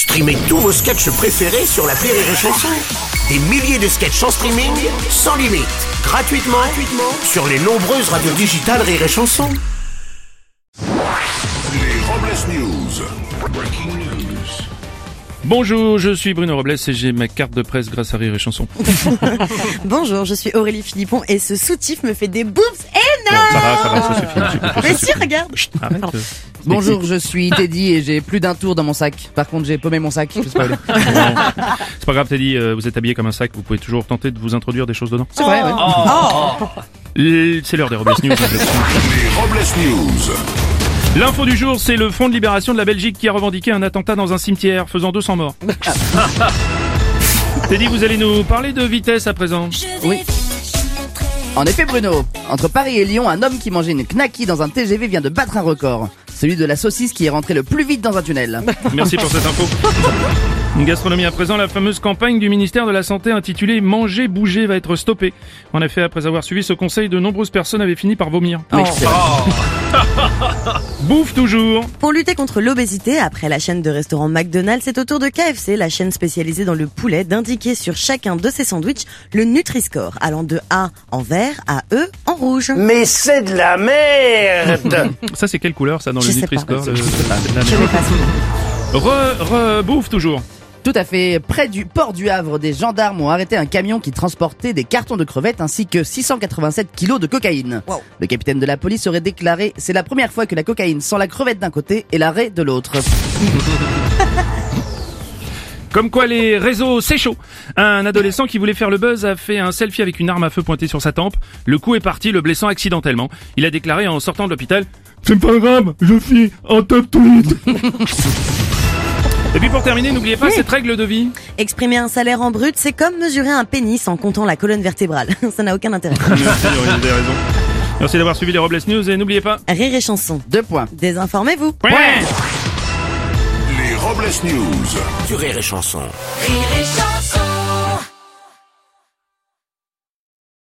Streamez tous vos sketchs préférés sur la Rire et Chanson. Des milliers de sketchs en streaming, sans limite, gratuitement, gratuitement sur les nombreuses radios digitales Rire et Chanson. Les Robles News. Breaking news. Bonjour, je suis Bruno Robles et j'ai ma carte de presse grâce à Rire et Chanson. Bonjour, je suis Aurélie Philippon et ce soutif me fait des boobs Bon, énormes. ça va, ça va, ça suffit. Mais si, regarde. Arrête. Bonjour, je suis Teddy et j'ai plus d'un tour dans mon sac. Par contre, j'ai paumé mon sac. C'est pas grave. C'est pas grave, Teddy, euh, vous êtes habillé comme un sac, vous pouvez toujours tenter de vous introduire des choses dedans. C'est vrai, ouais. Euh, C'est l'heure des Robles News. Les Robles News. L'info du jour, c'est le Front de libération de la Belgique qui a revendiqué un attentat dans un cimetière, faisant 200 morts. Teddy, vous allez nous parler de vitesse à présent. Oui. En effet, Bruno, entre Paris et Lyon, un homme qui mangeait une knacky dans un TGV vient de battre un record. Celui de la saucisse qui est rentré le plus vite dans un tunnel. Merci pour cette info. Une gastronomie à présent, la fameuse campagne du ministère de la Santé intitulée Manger, bouger va être stoppée. En effet, après avoir suivi ce conseil, de nombreuses personnes avaient fini par vomir. Vrai. Bouffe toujours Pour lutter contre l'obésité, après la chaîne de restaurants McDonald's, c'est au tour de KFC, la chaîne spécialisée dans le poulet, d'indiquer sur chacun de ses sandwichs le Nutri-Score, allant de A en vert à E en rouge. Mais c'est de la merde Ça, c'est quelle couleur, ça, dans Je le Nutri-Score Je pas. Re, re, bouffe toujours Tout à fait. Près du port du Havre, des gendarmes ont arrêté un camion qui transportait des cartons de crevettes ainsi que 687 kilos de cocaïne. Wow. Le capitaine de la police aurait déclaré C'est la première fois que la cocaïne sent la crevette d'un côté et l'arrêt de l'autre. Comme quoi les réseaux, c'est chaud. Un adolescent qui voulait faire le buzz a fait un selfie avec une arme à feu pointée sur sa tempe. Le coup est parti, le blessant accidentellement. Il a déclaré en sortant de l'hôpital C'est pas grave, je suis en top tweet. Et puis pour terminer, n'oubliez pas cette règle de vie. Exprimer un salaire en brut, c'est comme mesurer un pénis en comptant la colonne vertébrale. Ça n'a aucun intérêt. Merci, Aurélie, vous avez raison. Merci d'avoir suivi les Robles News et n'oubliez pas. Rire et chanson. Deux points. Désinformez-vous. Ouais Les Robles News. Sur Rire et Chanson. Rire et chanson